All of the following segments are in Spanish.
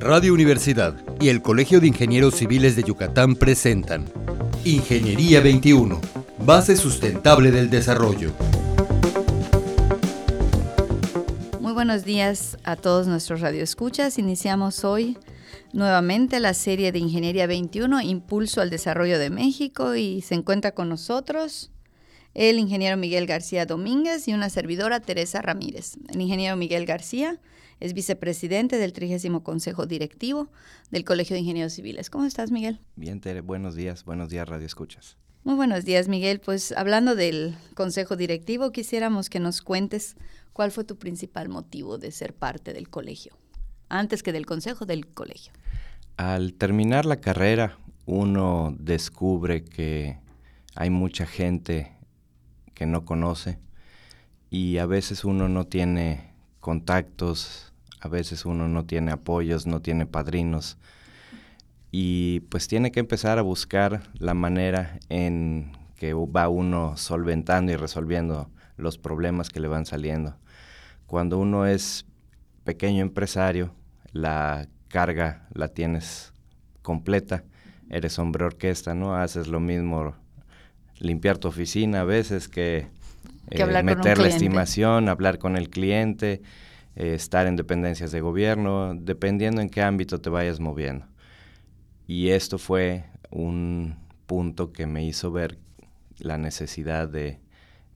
Radio Universidad y el Colegio de Ingenieros Civiles de Yucatán presentan Ingeniería 21, base sustentable del desarrollo. Muy buenos días a todos nuestros radioescuchas. Iniciamos hoy nuevamente la serie de Ingeniería 21, Impulso al Desarrollo de México, y se encuentra con nosotros el ingeniero Miguel García Domínguez y una servidora Teresa Ramírez. El ingeniero Miguel García es vicepresidente del 30 Consejo Directivo del Colegio de Ingenieros Civiles. ¿Cómo estás, Miguel? Bien, Tere, buenos días, buenos días, Radio Escuchas. Muy buenos días, Miguel. Pues hablando del Consejo Directivo, quisiéramos que nos cuentes cuál fue tu principal motivo de ser parte del colegio, antes que del Consejo del colegio. Al terminar la carrera, uno descubre que hay mucha gente que no conoce y a veces uno no tiene contactos, a veces uno no tiene apoyos, no tiene padrinos y pues tiene que empezar a buscar la manera en que va uno solventando y resolviendo los problemas que le van saliendo. Cuando uno es pequeño empresario, la carga la tienes completa, eres hombre orquesta, ¿no? Haces lo mismo, limpiar tu oficina a veces que, eh, meter la estimación, hablar con el cliente, eh, estar en dependencias de gobierno, dependiendo en qué ámbito te vayas moviendo. Y esto fue un punto que me hizo ver la necesidad de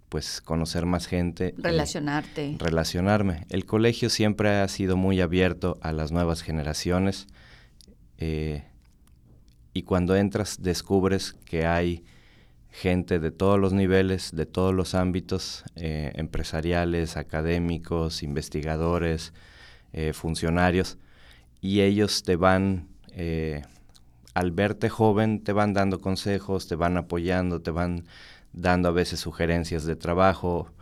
pues conocer más gente. Relacionarte. relacionarme. El colegio siempre ha sido muy abierto a las nuevas generaciones eh, y cuando entras descubres que hay gente de todos los niveles, de todos los ámbitos, eh, empresariales, académicos, investigadores, eh, funcionarios, y ellos te van, eh, al verte joven, te van dando consejos, te van apoyando, te van dando a veces sugerencias de trabajo,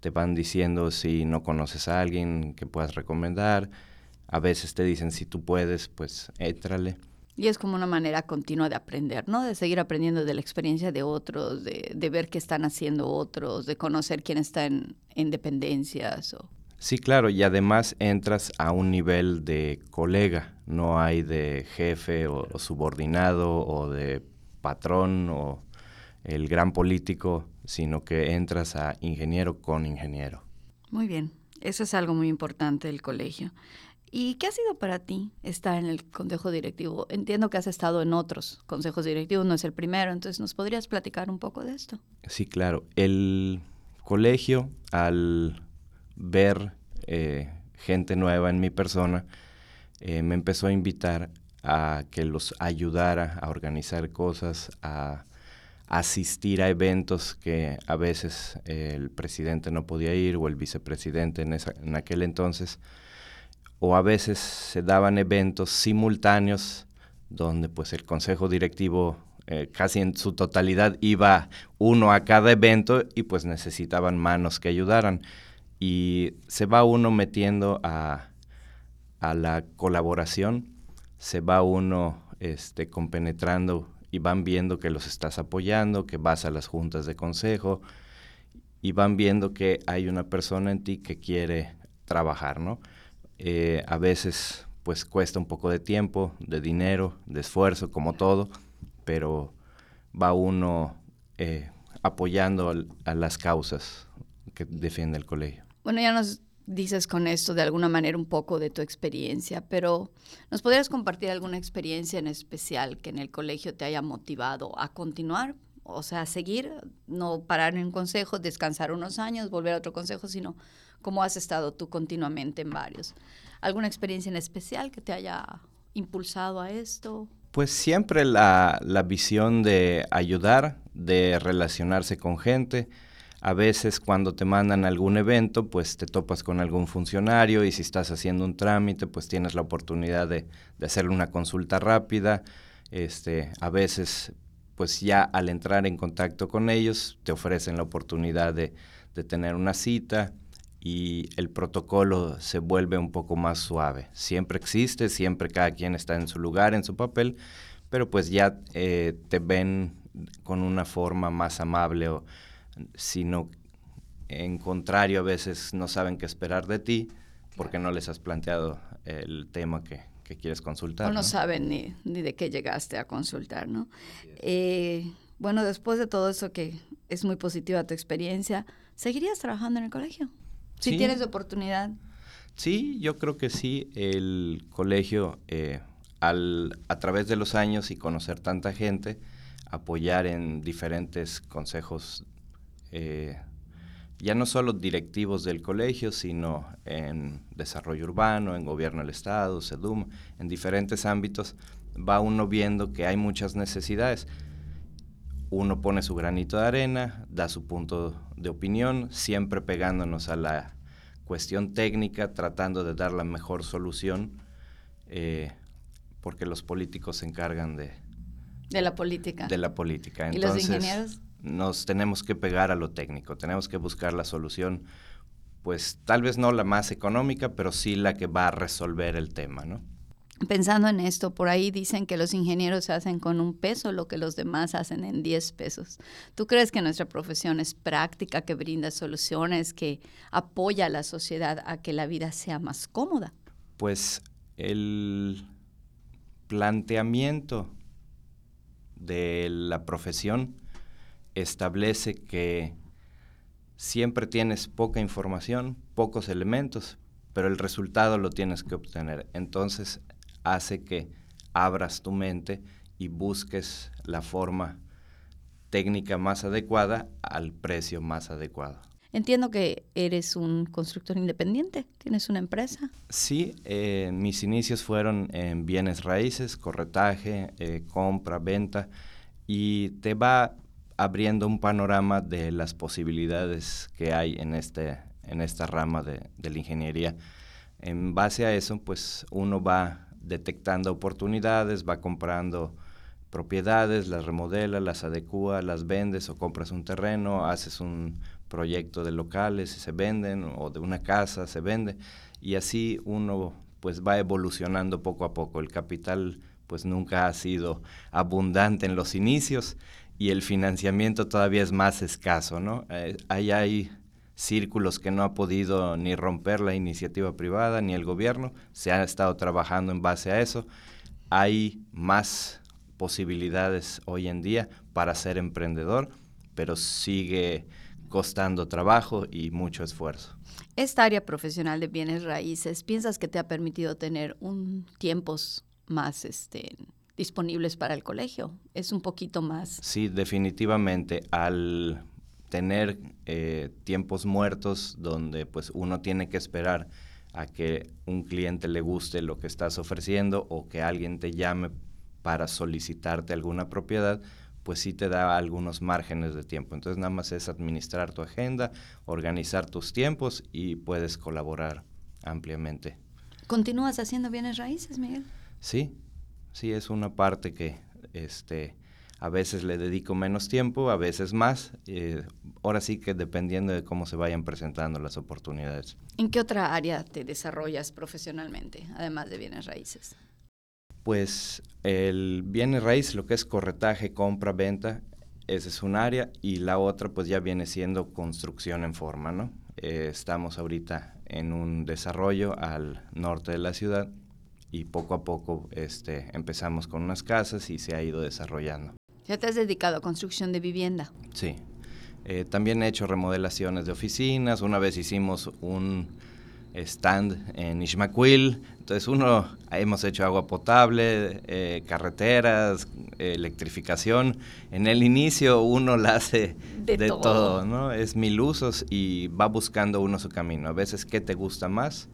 te van diciendo si no conoces a alguien que puedas recomendar, a veces te dicen si tú puedes, pues éntrale. Y es como una manera continua de aprender, ¿no? De seguir aprendiendo de la experiencia de otros, de, de ver qué están haciendo otros, de conocer quién está en, dependencias. O... Sí, claro, y además entras a un nivel de colega, no hay de jefe o, subordinado o de patrón o el gran político, sino que entras a ingeniero con ingeniero. Muy bien, eso es algo muy importante del colegio. ¿Y qué ha sido para ti estar en el consejo directivo? Entiendo que has estado en otros consejos directivos, no es el primero, entonces ¿nos podrías platicar un poco de esto? Sí, claro. El colegio, al ver eh, gente nueva en mi persona, eh, me empezó a invitar a que los ayudara a organizar cosas, a asistir a eventos que a veces eh, el presidente no podía ir o el vicepresidente en, en aquel entonces o a veces se daban eventos simultáneos donde pues el consejo directivo eh, casi en su totalidad iba uno a cada evento y pues necesitaban manos que ayudaran. Y se va uno metiendo a, a la colaboración, se va uno este, compenetrando y van viendo que los estás apoyando, que vas a las juntas de consejo y van viendo que hay una persona en ti que quiere trabajar, ¿no? Eh, a veces pues cuesta un poco de tiempo, de dinero, de esfuerzo, como todo, pero va uno eh, apoyando a las causas que defiende el colegio. Bueno, ya nos dices con esto de alguna manera un poco de tu experiencia, pero ¿nos podrías compartir alguna experiencia en especial que en el colegio te haya motivado a continuar? O sea, seguir, no parar en un consejo, descansar unos años, volver a otro consejo, sino cómo has estado tú continuamente en varios. ¿Alguna experiencia en especial que te haya impulsado a esto? Pues siempre la, visión de ayudar, de relacionarse con gente. A veces cuando te mandan algún evento, pues te topas con algún funcionario y si estás haciendo un trámite, pues tienes la oportunidad de, de hacerle una consulta rápida. Este, a veces, pues ya al entrar en contacto con ellos, te ofrecen la oportunidad de, de tener una cita y el protocolo se vuelve un poco más suave. Siempre existe, siempre cada quien está en su lugar, en su papel, pero pues ya eh, te ven con una forma más amable o sino en contrario a veces no saben qué esperar de ti porque no les has planteado el tema que, que quieres consultar. O no, saben ni, ni, de qué llegaste a consultar, ¿no? Eh, bueno, después de todo eso que es muy positiva tu experiencia, ¿seguirías trabajando en el colegio? Si tienes oportunidad. Sí, yo creo que sí. El colegio, eh, al, a través de los años y conocer tanta gente, apoyar en diferentes consejos, eh, ya no solo directivos del colegio, sino en desarrollo urbano, en gobierno del Estado, SEDUM, en diferentes ámbitos, va uno viendo que hay muchas necesidades. Uno pone su granito de arena, da su punto de opinión, siempre pegándonos a la cuestión técnica, tratando de dar la mejor solución, eh, porque los políticos se encargan de, de la política. De la política. ¿Y los ingenieros? Nos tenemos que pegar a lo técnico, tenemos que buscar la solución, pues tal vez no la más económica, pero sí la que va a resolver el tema, ¿no? Pensando en esto, por ahí dicen que los ingenieros hacen con un peso lo que los demás hacen en 10 pesos. ¿Tú crees que nuestra profesión es práctica, que brinda soluciones, que apoya a la sociedad a que la vida sea más cómoda? Pues el planteamiento de la profesión establece que siempre tienes poca información, pocos elementos, pero el resultado lo tienes que obtener. Entonces hace que abras tu mente y busques la forma técnica más adecuada al precio más adecuado. Entiendo que eres un constructor independiente, tienes una empresa. Sí, eh, mis inicios fueron en bienes raíces, corretaje, eh, compra, venta, y te va abriendo un panorama de las posibilidades que hay en, este, en esta rama de, de la ingeniería. En base a eso, pues uno va detectando oportunidades, va comprando propiedades, las remodela, las adecua, las vendes o compras un terreno, haces un proyecto de locales y se venden o de una casa se vende y así uno pues va evolucionando poco a poco. El capital pues nunca ha sido abundante en los inicios y el financiamiento todavía es más escaso, ¿no? Eh, ahí hay círculos que no ha podido ni romper la iniciativa privada ni el gobierno, se ha estado trabajando en base a eso. Hay más posibilidades hoy en día para ser emprendedor, pero sigue costando trabajo y mucho esfuerzo. Esta área profesional de bienes raíces, ¿piensas que te ha permitido tener un tiempos más este, disponibles para el colegio? ¿Es un poquito más? Sí, definitivamente. Al tener eh, tiempos muertos donde pues uno tiene que esperar a que un cliente le guste lo que estás ofreciendo o que alguien te llame para solicitarte alguna propiedad, pues sí te da algunos márgenes de tiempo. Entonces nada más es administrar tu agenda, organizar tus tiempos y puedes colaborar ampliamente. ¿Continúas haciendo bienes raíces, Miguel? Sí, sí, es una parte que este, a veces le dedico menos tiempo, a veces más. Eh, ahora sí que dependiendo de cómo se vayan presentando las oportunidades. ¿En qué otra área te desarrollas profesionalmente, además de bienes raíces? Pues el bienes raíz, lo que es corretaje, compra, venta, esa es un área y la otra pues ya viene siendo construcción en forma, ¿no? Eh, estamos ahorita en un desarrollo al norte de la ciudad y poco a poco este, empezamos con unas casas y se ha ido desarrollando. ¿Ya te has dedicado a construcción de vivienda? Sí. Eh, también he hecho remodelaciones de oficinas. Una vez hicimos un stand en Ishmaquil. Entonces uno, hemos hecho agua potable, eh, carreteras, electrificación. En el inicio uno la hace de, todo. ¿no? Es mil usos y va buscando uno su camino. A veces qué te gusta más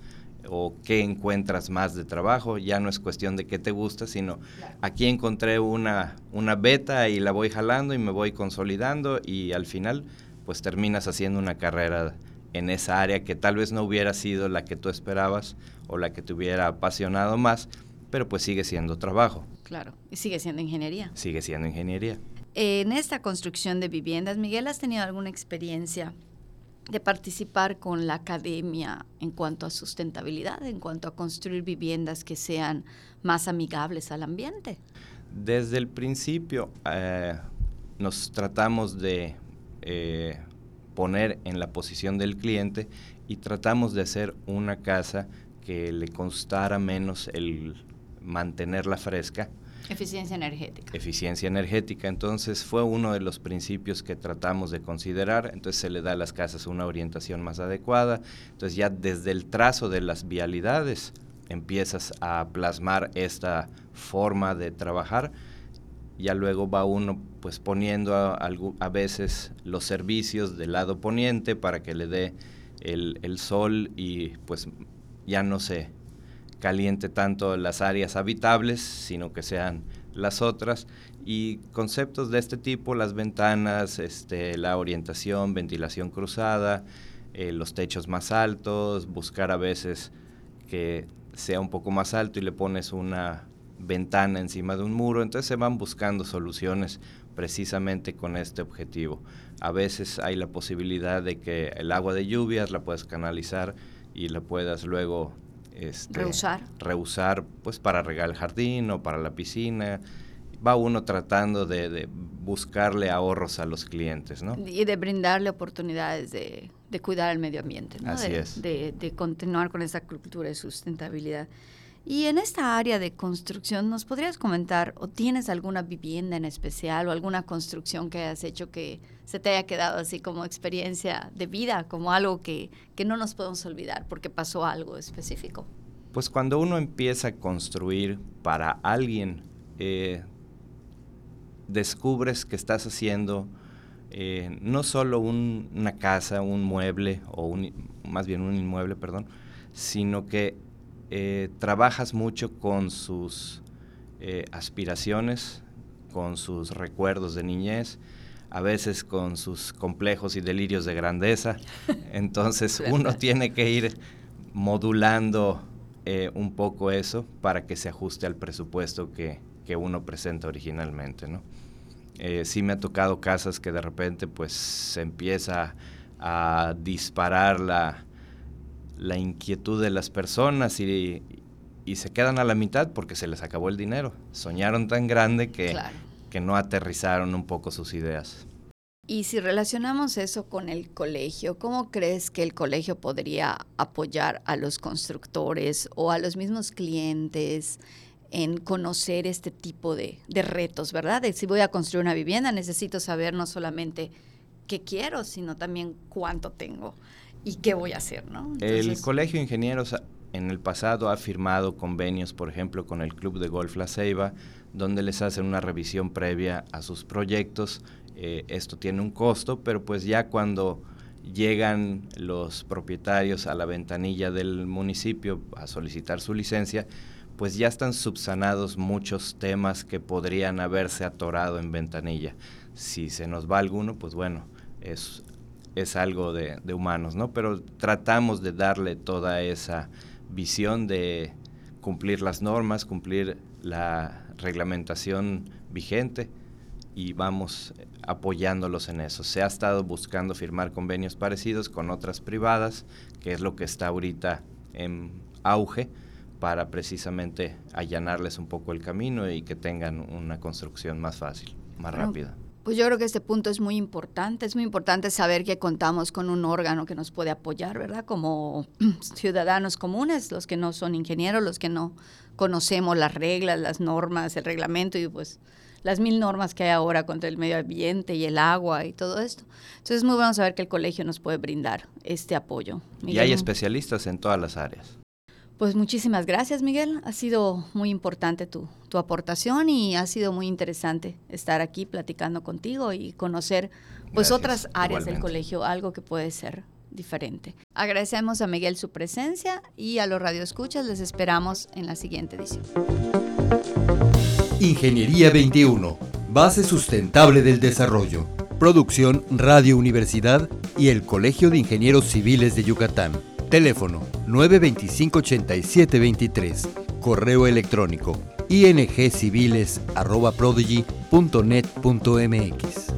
o qué encuentras más de trabajo. Ya no es cuestión de qué te gusta, sino aquí encontré una, una beta y la voy jalando y me voy consolidando y al final pues terminas haciendo una carrera en esa área que tal vez no hubiera sido la que tú esperabas o la que te hubiera apasionado más, pero pues sigue siendo trabajo. Claro, y sigue siendo ingeniería. Sigue siendo ingeniería. En esta construcción de viviendas, Miguel, ¿has tenido alguna experiencia de participar con la academia en cuanto a sustentabilidad, en cuanto a construir viviendas que sean más amigables al ambiente? Desde el principio eh, nos tratamos de eh, poner en la posición del cliente y tratamos de hacer una casa que le costara menos el mantenerla fresca. Eficiencia energética. Eficiencia energética. Entonces fue uno de los principios que tratamos de considerar. Entonces se le da a las casas una orientación más adecuada. Entonces ya desde el trazo de las vialidades empiezas a plasmar esta forma de trabajar. Ya luego va uno pues poniendo a, a veces los servicios del lado poniente para que le dé el, el sol y pues ya no se caliente tanto las áreas habitables, sino que sean las otras. Y conceptos de este tipo, las ventanas, este, la orientación, ventilación cruzada, eh, los techos más altos, buscar a veces que sea un poco más alto y le pones una ventana encima de un muro. Entonces se van buscando soluciones precisamente con este objetivo. A veces hay la posibilidad de que el agua de lluvias la puedas canalizar y la puedas luego este, reusar. reusar pues para regar el jardín o para la piscina. Va uno tratando de, buscarle ahorros a los clientes, ¿no? Y de brindarle oportunidades de, cuidar el medio ambiente, ¿no? Así de, es. De, continuar con esa cultura de sustentabilidad. Y en esta área de construcción, ¿nos podrías comentar o tienes alguna vivienda en especial o alguna construcción que hayas hecho que se te haya quedado así como experiencia de vida, como algo que, que no nos podemos olvidar porque pasó algo específico? Pues cuando uno empieza a construir para alguien, eh, descubres que estás haciendo eh, no solo una casa, un mueble, o un, más bien un inmueble, perdón, sino que eh, trabajas mucho con sus aspiraciones, con sus recuerdos de niñez, a veces con sus complejos y delirios de grandeza. Entonces uno tiene que ir modulando eh, un poco eso para que se ajuste al presupuesto que, uno presenta originalmente, ¿no? Eh, sí me ha tocado casas que de repente pues se empieza a disparar la, la inquietud de las personas y, se quedan a la mitad porque se les acabó el dinero. Soñaron tan grande que, que no aterrizaron un poco sus ideas. Y si relacionamos eso con el colegio, ¿cómo crees que el colegio podría apoyar a los constructores o a los mismos clientes en conocer este tipo de, retos, verdad? si voy a construir una vivienda, necesito saber no solamente qué quiero, sino también cuánto tengo y qué voy a hacer, ¿no? el Colegio de Ingenieros en el pasado ha firmado convenios, por ejemplo, con el Club de Golf La Ceiba, donde les hacen una revisión previa a sus proyectos eh, esto tiene un costo, pero pues ya cuando llegan los propietarios a la ventanilla del municipio a solicitar su licencia, pues ya están subsanados muchos temas que podrían haberse atorado en ventanilla. Si se nos va alguno, pues bueno, es, es algo de, de humanos, ¿no? Pero tratamos de darle toda esa visión de cumplir las normas, cumplir la reglamentación vigente y vamos apoyándolos en eso. Se ha estado buscando firmar convenios parecidos con otras privadas, que es lo que está ahorita en auge, para precisamente allanarles un poco el camino y que tengan una construcción más fácil, más rápida. Pues yo creo que este punto es muy importante. Es muy importante saber que contamos con un órgano que nos puede apoyar, ¿verdad? Como ciudadanos comunes, los que no son ingenieros, los que no conocemos las reglas, las normas, el reglamento y pues las mil normas que hay ahora contra el medio ambiente y el agua y todo esto. Entonces es muy bueno saber que el colegio nos puede brindar este apoyo. y hay especialistas en todas las áreas. Pues muchísimas gracias, Miguel. Ha sido muy importante tu, tu aportación y ha sido muy interesante estar aquí platicando contigo y conocer pues otras áreas del colegio, algo que puede ser diferente. Agradecemos a Miguel su presencia y a los radioescuchas les esperamos en la siguiente edición. Ingeniería 21, base sustentable del desarrollo. Producción Radio Universidad y el Colegio de Ingenieros Civiles de Yucatán. Teléfono 925-8723. Correo electrónico ingciviles.prodigy.net.mx.